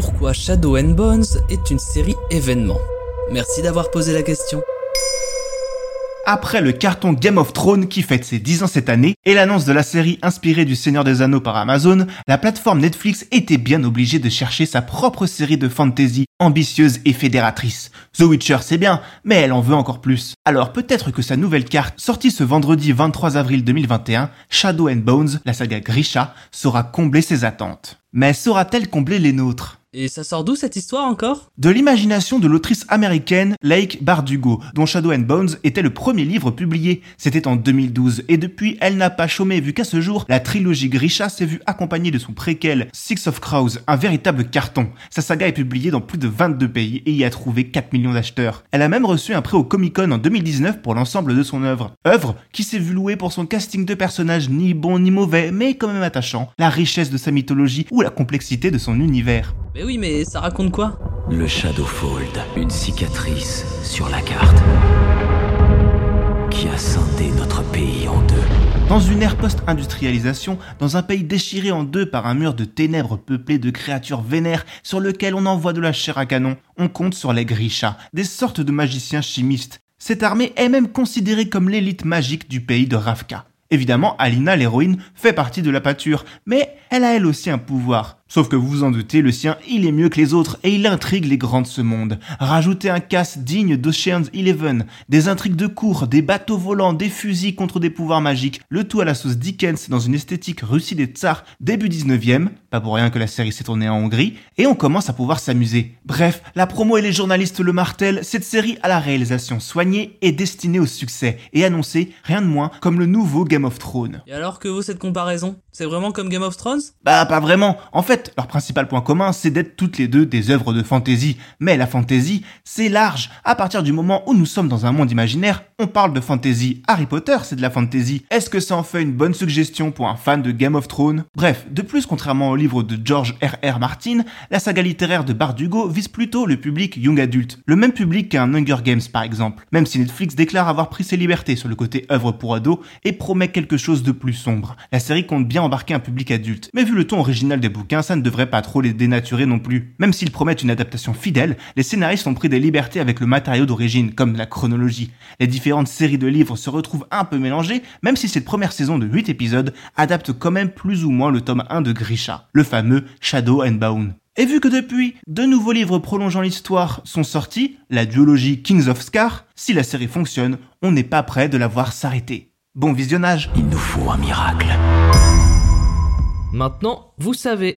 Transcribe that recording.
pourquoi Shadow and Bones est une série événement? Merci d'avoir posé la question. Après le carton Game of Thrones qui fête ses 10 ans cette année et l'annonce de la série inspirée du Seigneur des Anneaux par Amazon, la plateforme Netflix était bien obligée de chercher sa propre série de fantasy ambitieuse et fédératrice. The Witcher c'est bien, mais elle en veut encore plus. Alors peut-être que sa nouvelle carte, sortie ce vendredi 23 avril 2021, Shadow and Bones, la saga Grisha, saura combler ses attentes. Mais saura-t-elle combler les nôtres? Et ça sort d'où cette histoire encore? De l'imagination de l'autrice américaine Lake Bardugo, dont Shadow and Bones était le premier livre publié. C'était en 2012, et depuis, elle n'a pas chômé vu qu'à ce jour, la trilogie Grisha s'est vue accompagnée de son préquel Six of Crows, un véritable carton. Sa saga est publiée dans plus de 22 pays et y a trouvé 4 millions d'acheteurs. Elle a même reçu un prix au Comic Con en 2019 pour l'ensemble de son œuvre. Œuvre qui s'est vue louer pour son casting de personnages ni bon ni mauvais, mais quand même attachant, la richesse de sa mythologie ou la complexité de son univers. Mais oui, mais ça raconte quoi? Le Shadowfold, une cicatrice sur la carte qui a scindé notre pays en deux. Dans une ère post-industrialisation, dans un pays déchiré en deux par un mur de ténèbres peuplé de créatures vénères sur lequel on envoie de la chair à canon, on compte sur les Grishas, des sortes de magiciens chimistes. Cette armée est même considérée comme l'élite magique du pays de Ravka. Évidemment, Alina, l'héroïne, fait partie de la pâture, mais elle a elle aussi un pouvoir. Sauf que vous vous en doutez, le sien, il est mieux que les autres et il intrigue les grands de ce monde. Rajoutez un casse digne d'Ocean's Eleven, des intrigues de cours, des bateaux volants, des fusils contre des pouvoirs magiques, le tout à la sauce Dickens dans une esthétique Russie des tsars début 19e, pas pour rien que la série s'est tournée en Hongrie, et on commence à pouvoir s'amuser. Bref, la promo et les journalistes le martèlent, cette série a la réalisation soignée et destinée au succès, et annoncée, rien de moins, comme le nouveau Game of Thrones. Et alors que vaut cette comparaison? C'est vraiment comme Game of Thrones? Bah pas vraiment, en leur principal point commun, c'est d'être toutes les deux des œuvres de fantasy. Mais la fantasy, c'est large. À partir du moment où nous sommes dans un monde imaginaire, on parle de fantasy. Harry Potter, c'est de la fantasy. Est-ce que ça en fait une bonne suggestion pour un fan de Game of Thrones? Bref, de plus, contrairement au livre de George R.R. Martin, la saga littéraire de Bardugo vise plutôt le public young adulte. Le même public qu'un Hunger Games par exemple. Même si Netflix déclare avoir pris ses libertés sur le côté œuvre pour ados et promet quelque chose de plus sombre. La série compte bien embarquer un public adulte. Mais vu le ton original des bouquins, ça ne devrait pas trop les dénaturer non plus. Même s'ils promettent une adaptation fidèle, les scénaristes ont pris des libertés avec le matériau d'origine, comme la chronologie. Les différentes séries de livres se retrouvent un peu mélangées, même si cette première saison de 8 épisodes adapte quand même plus ou moins le tome 1 de Grisha, le fameux Shadow and Bone. Et vu que depuis, deux nouveaux livres prolongeant l'histoire sont sortis, la duologie Kings of Scar, si la série fonctionne, on n'est pas prêt de la voir s'arrêter. Bon visionnage Il nous faut un miracle. Maintenant, vous savez.